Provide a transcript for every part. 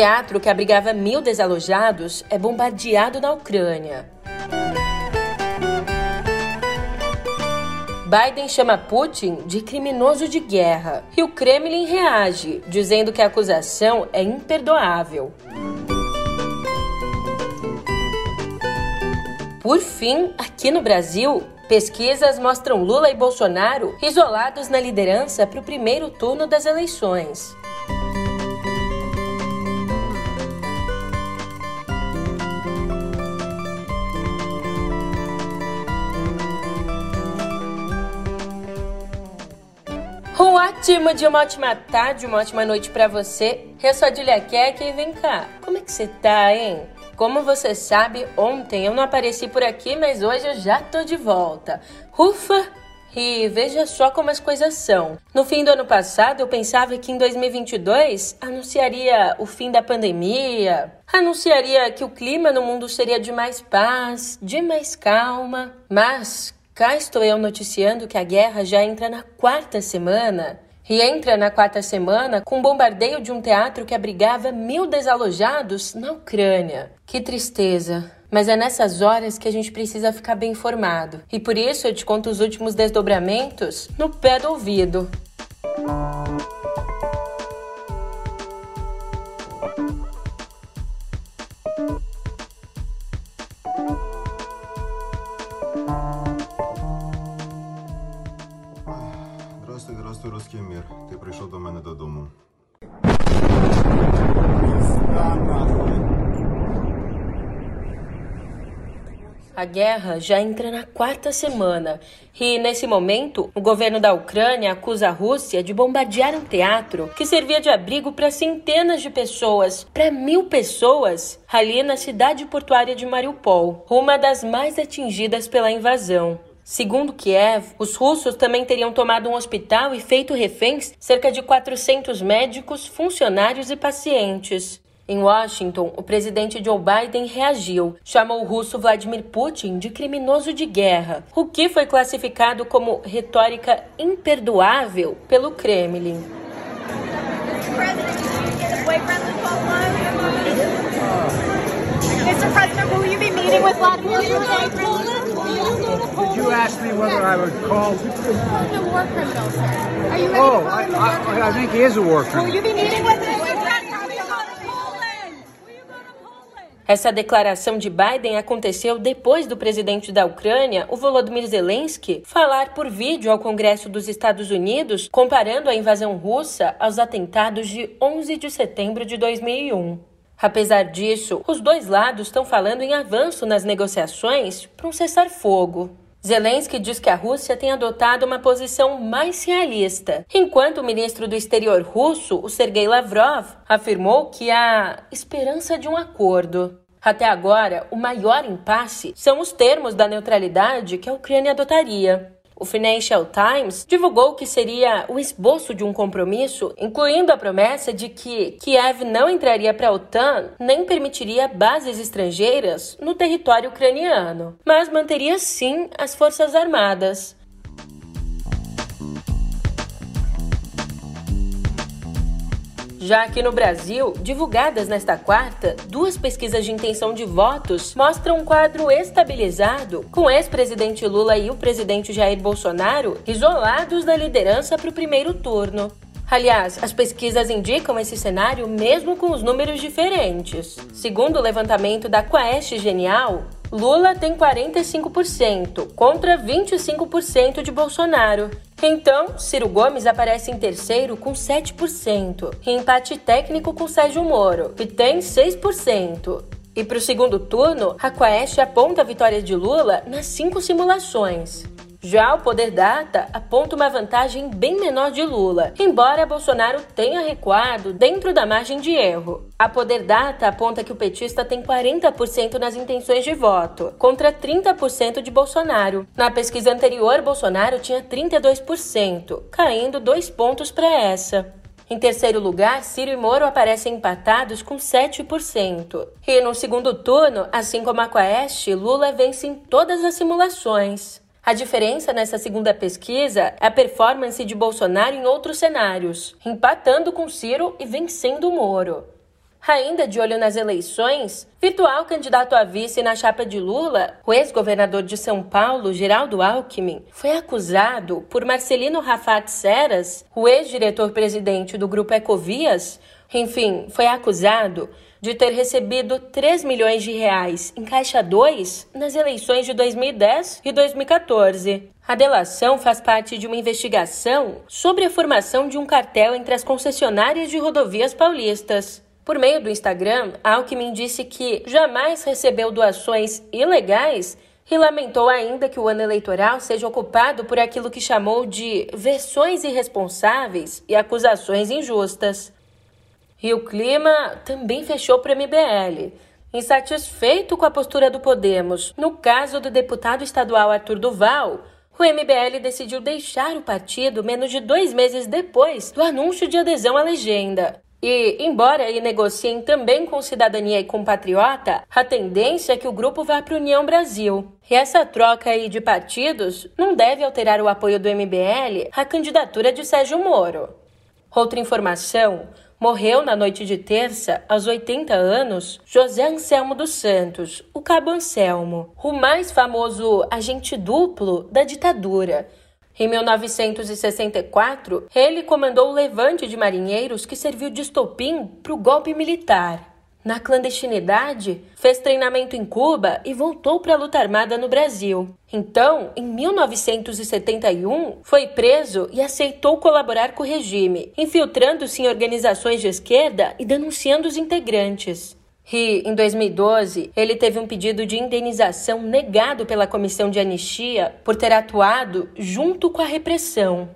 Teatro que abrigava mil desalojados é bombardeado na Ucrânia. Biden chama Putin de criminoso de guerra e o Kremlin reage, dizendo que a acusação é imperdoável. Por fim, aqui no Brasil, pesquisas mostram Lula e Bolsonaro isolados na liderança para o primeiro turno das eleições. Um ótimo dia, uma ótima tarde, uma ótima noite para você. Eu sou a Julia Keck e vem cá, como é que você tá, hein? Como você sabe, ontem eu não apareci por aqui, mas hoje eu já tô de volta. Ufa! E veja só como as coisas são. No fim do ano passado, eu pensava que em 2022 anunciaria o fim da pandemia, anunciaria que o clima no mundo seria de mais paz, de mais calma. Mas Cá estou eu noticiando que a guerra já entra na quarta semana. E entra na quarta semana com o bombardeio de um teatro que abrigava mil desalojados na Ucrânia. Que tristeza! Mas é nessas horas que a gente precisa ficar bem informado. E por isso eu te conto os últimos desdobramentos no pé do ouvido. Música прийшов до мене додому. A guerra já entra na quarta semana e, nesse momento, o governo da Ucrânia acusa a Rússia de bombardear um teatro que servia de abrigo para centenas de pessoas, para mil pessoas, ali na cidade portuária de Mariupol, uma das mais atingidas pela invasão. Segundo Kiev, os russos também teriam tomado um hospital e feito reféns cerca de 400 médicos, funcionários e pacientes. Em Washington, o presidente Joe Biden reagiu, chamou o russo Vladimir Putin de criminoso de guerra, o que foi classificado como retórica imperdoável pelo Kremlin. Mr. President, will you be meeting with Vladimir Putin? Did you ask me whether I would call? The war criminal, sir. Are you ready Oh, to call I, a I, criminal? I think he is a war Will criminal. you be meeting with him? Essa declaração de Biden aconteceu depois do presidente da Ucrânia, o Volodymyr Zelensky, falar por vídeo ao Congresso dos Estados Unidos, comparando a invasão russa aos atentados de 11 de setembro de 2001. Apesar disso, os dois lados estão falando em avanço nas negociações para um cessar-fogo. Zelensky diz que a Rússia tem adotado uma posição mais realista, enquanto o ministro do Exterior russo, o Sergei Lavrov, afirmou que há esperança de um acordo. Até agora, o maior impasse são os termos da neutralidade que a Ucrânia adotaria. O Financial Times divulgou que seria o esboço de um compromisso, incluindo a promessa de que Kiev não entraria para a OTAN nem permitiria bases estrangeiras no território ucraniano, mas manteria sim as forças armadas. Já aqui no Brasil, divulgadas nesta quarta, duas pesquisas de intenção de votos mostram um quadro estabilizado, com o ex-presidente Lula e o presidente Jair Bolsonaro isolados da liderança para o primeiro turno. Aliás, as pesquisas indicam esse cenário mesmo com os números diferentes. Segundo o levantamento da Quaest Genial, Lula tem 45% contra 25% de Bolsonaro. Então, Ciro Gomes aparece em terceiro com 7%, e empate técnico com Sérgio Moro, que tem 6%. E para o segundo turno, a Quaest aponta a vitória de Lula nas cinco simulações. Já o Poder Data aponta uma vantagem bem menor de Lula, embora Bolsonaro tenha recuado dentro da margem de erro. A Poder Data aponta que o petista tem 40% nas intenções de voto, contra 30% de Bolsonaro. Na pesquisa anterior, Bolsonaro tinha 32%, caindo dois pontos para essa. Em terceiro lugar, Ciro e Moro aparecem empatados com 7%. E no segundo turno, assim como a Quaest, Lula vence em todas as simulações. A diferença nessa segunda pesquisa é a performance de Bolsonaro em outros cenários, empatando com Ciro e vencendo Moro. Ainda de olho nas eleições, virtual candidato a vice na chapa de Lula, o ex-governador de São Paulo, Geraldo Alckmin, foi acusado por Marcelino Rafat Seras, o ex-diretor-presidente do grupo Ecovias, enfim, foi acusado de ter recebido 3 milhões de reais em Caixa 2 nas eleições de 2010 e 2014. A delação faz parte de uma investigação sobre a formação de um cartel entre as concessionárias de rodovias paulistas. Por meio do Instagram, Alckmin disse que jamais recebeu doações ilegais e lamentou ainda que o ano eleitoral seja ocupado por aquilo que chamou de versões irresponsáveis e acusações injustas. E o clima também fechou para o MBL. Insatisfeito com a postura do Podemos, no caso do deputado estadual Arthur Duval, o MBL decidiu deixar o partido menos de dois meses depois do anúncio de adesão à legenda. E, embora aí negociem também com Cidadania e com Patriota, a tendência é que o grupo vá para a União Brasil. E essa troca aí de partidos não deve alterar o apoio do MBL à candidatura de Sérgio Moro. Outra informação: morreu na noite de terça, aos 80 anos, José Anselmo dos Santos, o Cabo Anselmo, o mais famoso agente duplo da ditadura em 1964, ele comandou o levante de marinheiros que serviu de estopim para o golpe militar. Na clandestinidade, fez treinamento em Cuba e voltou para a luta armada no Brasil. Então, em 1971, foi preso e aceitou colaborar com o regime, infiltrando-se em organizações de esquerda e denunciando os integrantes. E, em 2012, ele teve um pedido de indenização negado pela Comissão de Anistia por ter atuado junto com a repressão.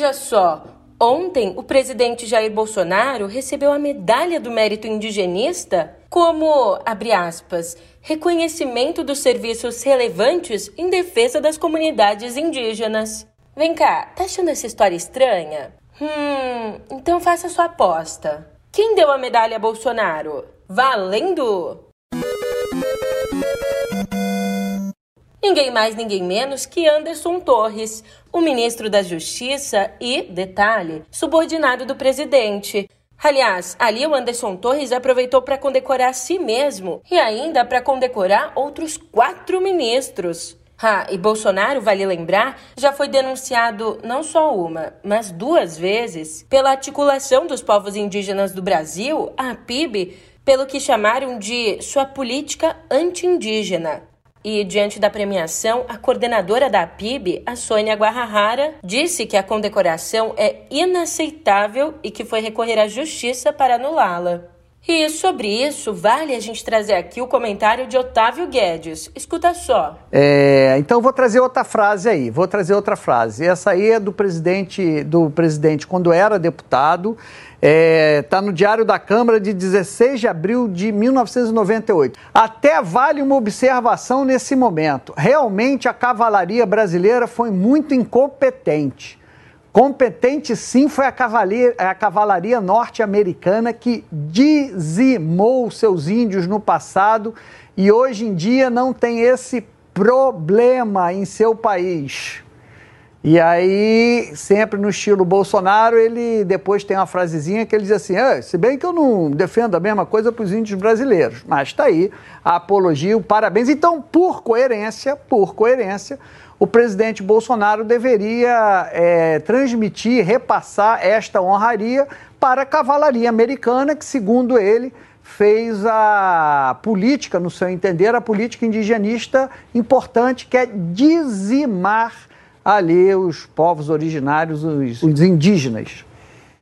Veja só, ontem o presidente Jair Bolsonaro recebeu a medalha do mérito indigenista como, abre aspas, reconhecimento dos serviços relevantes em defesa das comunidades indígenas. Vem cá, tá achando essa história estranha? Hum, então faça sua aposta. Quem deu a medalha a Bolsonaro? Valendo! Ninguém mais, ninguém menos que Anderson Torres, o ministro da Justiça e, detalhe, subordinado do presidente. Aliás, ali o Anderson Torres aproveitou para condecorar a si mesmo e ainda para condecorar outros quatro ministros. Ah, e Bolsonaro, vale lembrar, já foi denunciado não só uma, mas duas vezes pela articulação dos povos indígenas do Brasil, a PIB, pelo que chamaram de sua política anti-indígena. E, diante da premiação, a coordenadora da PIB, a Sônia Guarrahara, disse que a condecoração é inaceitável e que foi recorrer à justiça para anulá-la. E sobre isso, vale a gente trazer aqui o comentário de Otávio Guedes. Escuta só. É, então vou trazer outra frase aí. Vou trazer outra frase. Essa aí é do presidente, do presidente quando era deputado. Está é, tá no Diário da Câmara de 16 de abril de 1998. Até vale uma observação nesse momento. Realmente a cavalaria brasileira foi muito incompetente. Competente sim foi a cavalaria, a cavalaria norte-americana que dizimou seus índios no passado e hoje em dia não tem esse problema em seu país. E aí, sempre no estilo Bolsonaro, ele depois tem uma frasezinha que ele diz assim: ah, se bem que eu não defendo a mesma coisa para os índios brasileiros, mas está aí a apologia, o parabéns. Então, por coerência, por coerência, o presidente Bolsonaro deveria é, transmitir, repassar esta honraria para a cavalaria americana, que, segundo ele, fez a política, no seu entender, a política indigenista importante, que é dizimar ali os povos originários, os, os indígenas.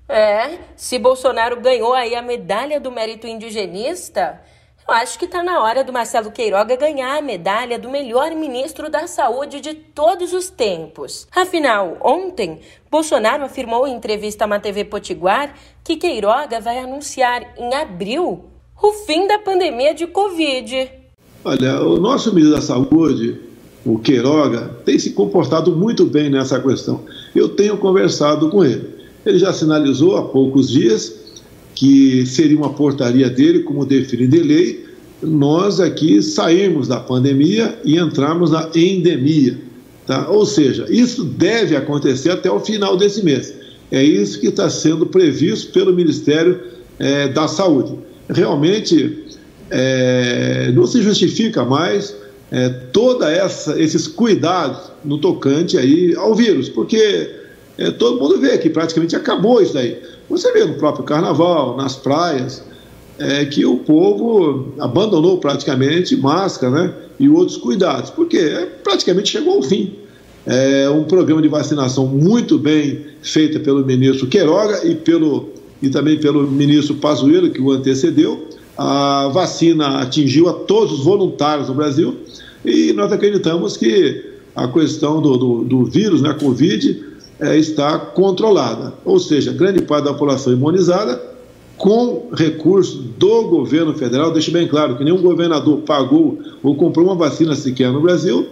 É, se Bolsonaro ganhou aí a medalha do mérito indigenista, eu acho que está na hora do Marcelo Queiroga ganhar a medalha do melhor ministro da saúde de todos os tempos. Afinal, ontem, Bolsonaro afirmou em entrevista a uma TV Potiguar que Queiroga vai anunciar em abril o fim da pandemia de Covid. Olha, o nosso ministro da Saúde o Queiroga, tem se comportado muito bem nessa questão. Eu tenho conversado com ele. Ele já sinalizou há poucos dias que seria uma portaria dele, como define de lei, nós aqui saímos da pandemia e entramos na endemia. Tá? Ou seja, isso deve acontecer até o final desse mês. É isso que está sendo previsto pelo Ministério é, da Saúde. Realmente é, não se justifica mais é, toda essa esses cuidados no tocante aí ao vírus, porque é, todo mundo vê que praticamente acabou isso daí. Você vê no próprio Carnaval, nas praias, é, que o povo abandonou praticamente máscara, né, e outros cuidados, porque é, praticamente chegou ao fim. É um programa de vacinação muito bem feito pelo ministro Queiroga e pelo e também pelo ministro Pazuello que o antecedeu. A vacina atingiu a todos os voluntários no Brasil e nós acreditamos que a questão do, do, do vírus, né, Covid, é, está controlada. Ou seja, grande parte da população imunizada com recursos do governo federal. Deixe bem claro que nenhum governador pagou ou comprou uma vacina sequer no Brasil,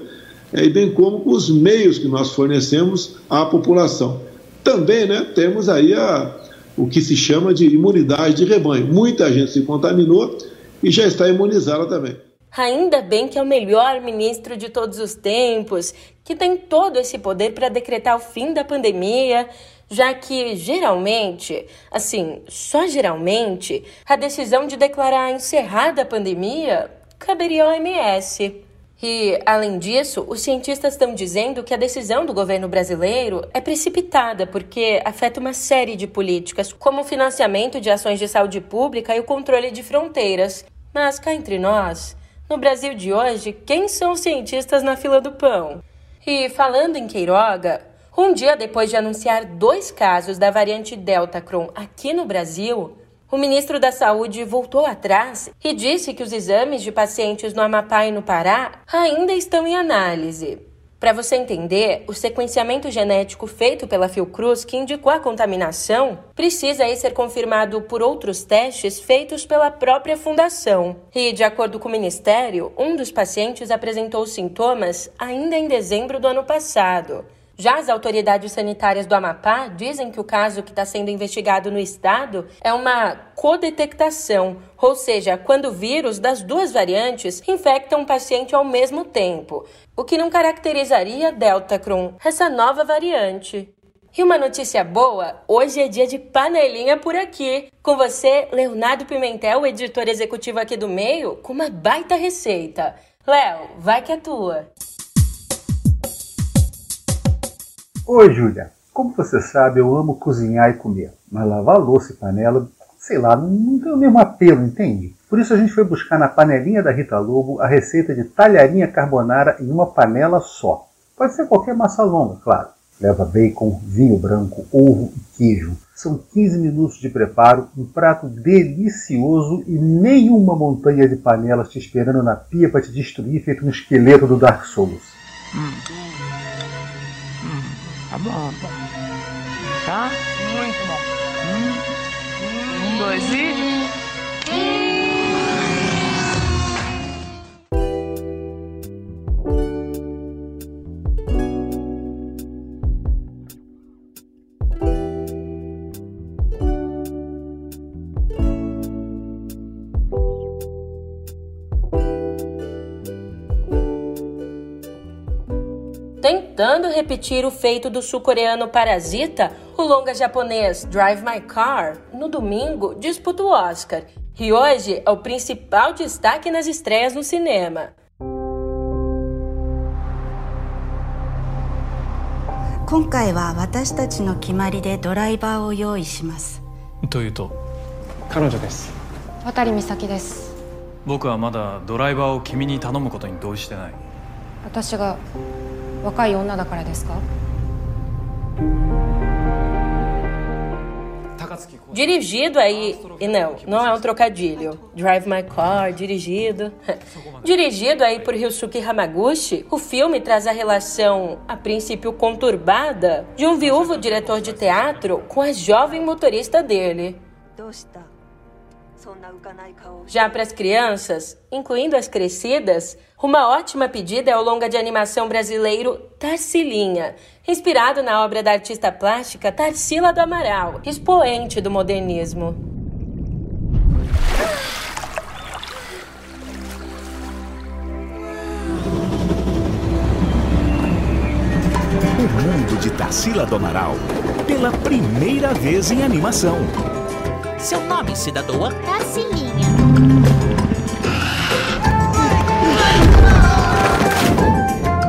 é, e bem como com os meios que nós fornecemos à população. Também né, temos aí a, o que se chama de imunidade de rebanho. Muita gente se contaminou e já está imunizada também. Ainda bem que é o melhor ministro de todos os tempos, que tem todo esse poder para decretar o fim da pandemia, já que geralmente, assim, só geralmente, a decisão de declarar encerrada a pandemia caberia ao OMS. E, além disso, os cientistas estão dizendo que a decisão do governo brasileiro é precipitada porque afeta uma série de políticas, como o financiamento de ações de saúde pública e o controle de fronteiras. Mas cá entre nós, no Brasil de hoje, quem são os cientistas na fila do pão? E falando em Queiroga, um dia depois de anunciar dois casos da variante Delta Cron aqui no Brasil, o ministro da Saúde voltou atrás e disse que os exames de pacientes no Amapá e no Pará ainda estão em análise. Para você entender, o sequenciamento genético feito pela Fiocruz, que indicou a contaminação, precisa aí ser confirmado por outros testes feitos pela própria fundação. E, de acordo com o Ministério, um dos pacientes apresentou sintomas ainda em dezembro do ano passado. Já as autoridades sanitárias do Amapá dizem que o caso que está sendo investigado no estado é uma codetectação, ou seja, quando o vírus das duas variantes infectam um paciente ao mesmo tempo, o que não caracterizaria Delta Cron, essa nova variante. E uma notícia boa, hoje é dia de panelinha por aqui. Com você, Leonardo Pimentel, editor executivo aqui do meio, com uma baita receita. Léo, vai que é tua. Oi, Júlia. Como você sabe, eu amo cozinhar e comer, mas lavar louça e panela, sei lá, não tem o mesmo apelo, entende? Por isso a gente foi buscar na panelinha da Rita Lobo a receita de talharinha carbonara em uma panela só. Pode ser qualquer massa longa, claro. Leva bacon, vinho branco, ovo e queijo. São 15 minutos de preparo, um prato delicioso e nenhuma montanha de panelas te esperando na pia para te destruir feito um esqueleto do Dark Souls. Hum. Tá bom. Tá? Muito bom. Um, um dois e. repetir o feito do sul-coreano Parasita, o longa japonês Drive My Car, no domingo, disputa o Oscar e hoje é o principal destaque nas estreias no cinema. 今回は私たちの決まりでドライバーを用意しますというと彼女です渡美咲です僕はまだドライバーを君に頼むことに同意してない私が 若い女だからですか Dirigido aí. E não, não é um trocadilho. Drive My Car, dirigido. dirigido aí por Ryusuke Hamaguchi, o filme traz a relação, a princípio conturbada, de um viúvo diretor de teatro com a jovem motorista dele. Já para as crianças, incluindo as crescidas, uma ótima pedida é o longa de animação brasileiro Tarsilinha, inspirado na obra da artista plástica Tarsila do Amaral, expoente do modernismo. O mundo de Tarsila do Amaral, pela primeira vez em animação. Seu nome, cidadão? É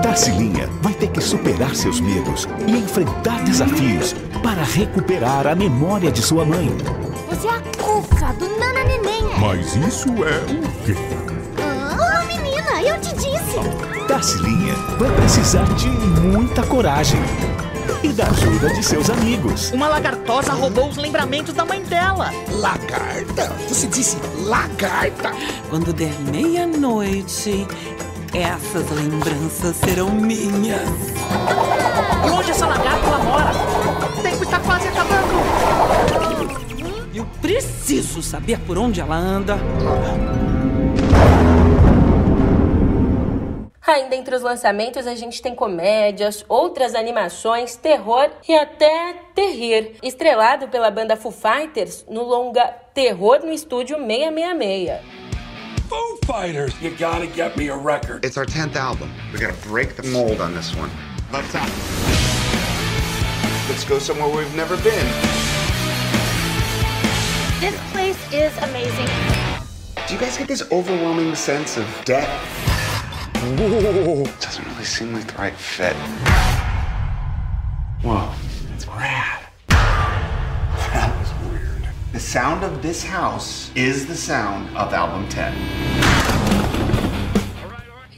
Tarsilinha vai ter que superar seus medos e enfrentar desafios para recuperar a memória de sua mãe. Você é a Cuca do Nana Neném. Mas isso é o quê? Ah, menina, eu te disse. Tarsilinha vai precisar de muita coragem e da ajuda de seus amigos. Uma lagartosa roubou os lembramentos da mãe dela. Lagarta? Você disse lagarta? Quando der meia-noite, essas lembranças serão minhas. E onde essa lagarta ela mora? O tempo está quase acabando. Eu preciso saber por onde ela anda. Ainda entre os lançamentos a gente tem comédias, outras animações, terror e até terrir, estrelado pela banda Foo Fighters no longa Terror no Estúdio 666. Foo Fighters, you gotta get me a record. It's our 10th album. We gotta break the mold on this one. Let's out. Let's go somewhere we've never been. This place is amazing. Do you guys get this overwhelming sense of debt? Whoa. Doesn't really seem like the right fit. Whoa, that's rad. That was weird. The sound of this house is the sound of album 10.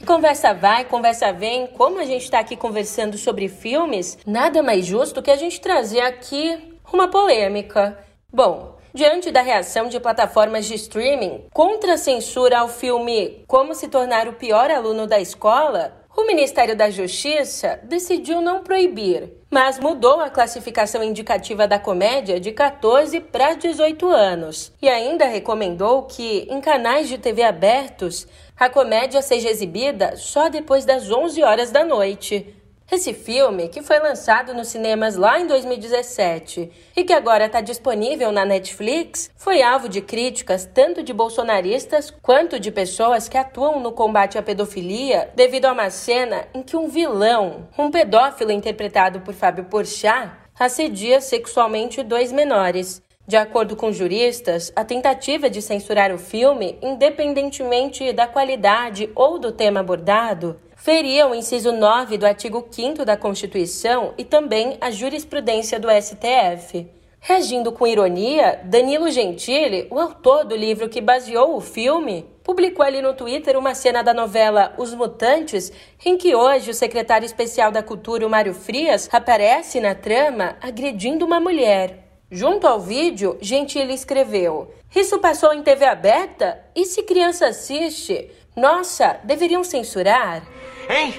E Conversa vai, conversa vem. Como a gente está aqui conversando sobre filmes, nada mais justo que a gente trazer aqui uma polêmica. Bom, diante da reação de plataformas de streaming contra a censura ao filme Como se tornar o pior aluno da escola, o Ministério da Justiça decidiu não proibir, mas mudou a classificação indicativa da comédia de 14 para 18 anos e ainda recomendou que, em canais de TV abertos, a comédia seja exibida só depois das 11 horas da noite. Esse filme, que foi lançado nos cinemas lá em 2017 e que agora está disponível na Netflix, foi alvo de críticas tanto de bolsonaristas quanto de pessoas que atuam no combate à pedofilia devido a uma cena em que um vilão, um pedófilo interpretado por Fábio Porchat, assedia sexualmente dois menores. De acordo com juristas, a tentativa de censurar o filme, independentemente da qualidade ou do tema abordado, feria o inciso 9 do artigo 5 da Constituição e também a jurisprudência do STF. Reagindo com ironia, Danilo Gentili, o autor do livro que baseou o filme, publicou ali no Twitter uma cena da novela Os Mutantes, em que hoje o secretário especial da Cultura, o Mário Frias, aparece na trama agredindo uma mulher. Junto ao vídeo, Gentili escreveu: Isso passou em TV aberta? E se criança assiste? Nossa, deveriam censurar? Hein?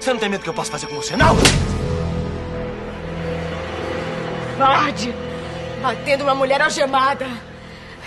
Você não tem medo que eu possa fazer com você, não? Pode! Batendo uma mulher algemada.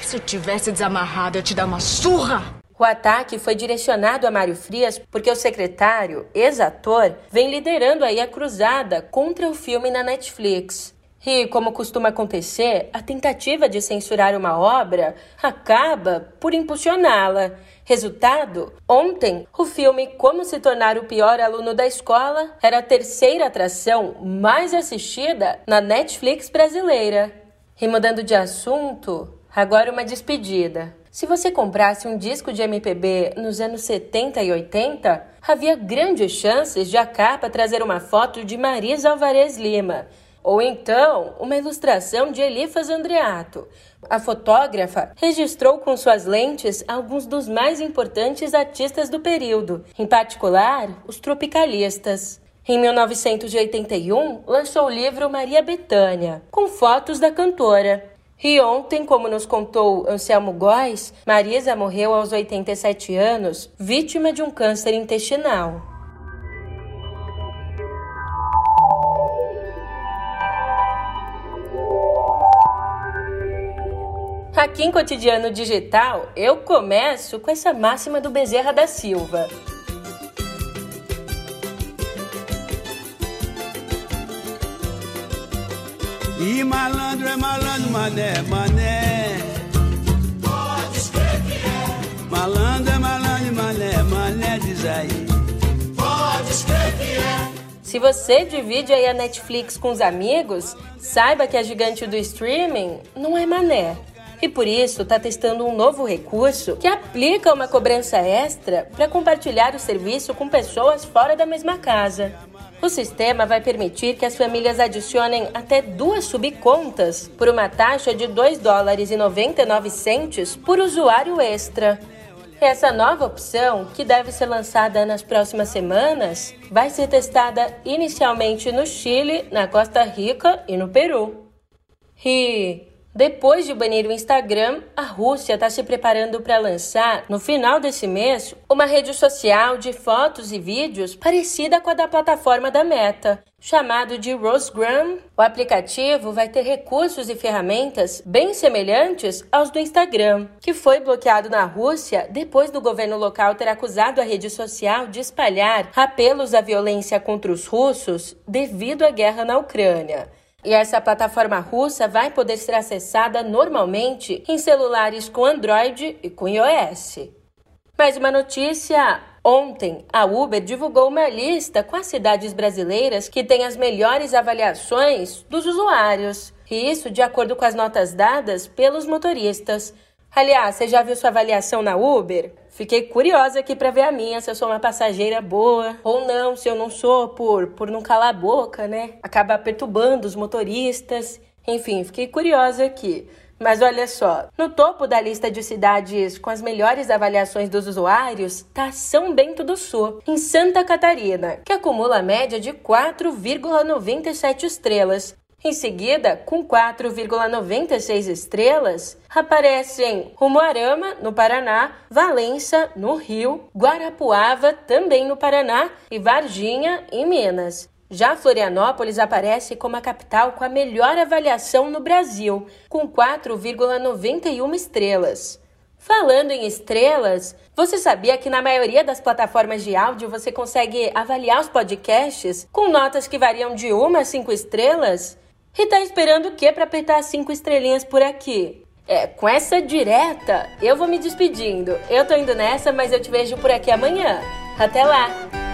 Se eu tivesse desamarrado, eu te dar uma surra. O ataque foi direcionado a Mário Frias porque o secretário, ex-ator, vem liderando aí a cruzada contra o filme na Netflix. E, como costuma acontecer, a tentativa de censurar uma obra acaba por impulsioná-la. Resultado: ontem, o filme Como se tornar o pior aluno da escola era a terceira atração mais assistida na Netflix brasileira. E mudando de assunto, agora uma despedida. Se você comprasse um disco de MPB nos anos 70 e 80, havia grandes chances de a capa trazer uma foto de Marisa Alvarez Lima, ou então uma ilustração de Elifas Andreato. A fotógrafa registrou com suas lentes alguns dos mais importantes artistas do período, em particular os tropicalistas. Em 1981, lançou o livro Maria Bethânia, com fotos da cantora. E ontem, como nos contou Anselmo Góes, Marisa morreu aos 87 anos, vítima de um câncer intestinal. Aqui em Cotidiano Digital, eu começo com essa máxima do Bezerra da Silva. E malandro é malandro, mané, mané. Pode escrever que é. Malandro é malandro, mané, mané, diz aí. Pode escrever que é. se você divide aí a Netflix com os amigos, saiba que a gigante do streaming não é mané. E por isso está testando um novo recurso que aplica uma cobrança extra para compartilhar o serviço com pessoas fora da mesma casa. O sistema vai permitir que as famílias adicionem até duas subcontas por uma taxa de 2 dólares e 99 centes por usuário extra. Essa nova opção, que deve ser lançada nas próximas semanas, vai ser testada inicialmente no Chile, na Costa Rica e no Peru. E depois de banir o Instagram, a Rússia está se preparando para lançar, no final desse mês, uma rede social de fotos e vídeos parecida com a da plataforma da Meta, chamado de Rosegram. O aplicativo vai ter recursos e ferramentas bem semelhantes aos do Instagram, que foi bloqueado na Rússia depois do governo local ter acusado a rede social de espalhar apelos à violência contra os russos devido à guerra na Ucrânia. E essa plataforma russa vai poder ser acessada normalmente em celulares com Android e com iOS. Mais uma notícia: ontem a Uber divulgou uma lista com as cidades brasileiras que têm as melhores avaliações dos usuários. E isso de acordo com as notas dadas pelos motoristas. Aliás, você já viu sua avaliação na Uber? Fiquei curiosa aqui para ver a minha, se eu sou uma passageira boa ou não, se eu não sou por, por não calar a boca, né? Acaba perturbando os motoristas. Enfim, fiquei curiosa aqui. Mas olha só, no topo da lista de cidades com as melhores avaliações dos usuários está São Bento do Sul, em Santa Catarina, que acumula a média de 4,97 estrelas. Em seguida, com 4,96 estrelas, aparecem Rumuarama, no Paraná, Valença, no Rio, Guarapuava, também no Paraná, e Varginha, em Minas. Já Florianópolis aparece como a capital com a melhor avaliação no Brasil, com 4,91 estrelas. Falando em estrelas, você sabia que na maioria das plataformas de áudio você consegue avaliar os podcasts com notas que variam de 1 a 5 estrelas? E tá esperando o que para apertar cinco estrelinhas por aqui? É, com essa direta, eu vou me despedindo. Eu tô indo nessa, mas eu te vejo por aqui amanhã. Até lá!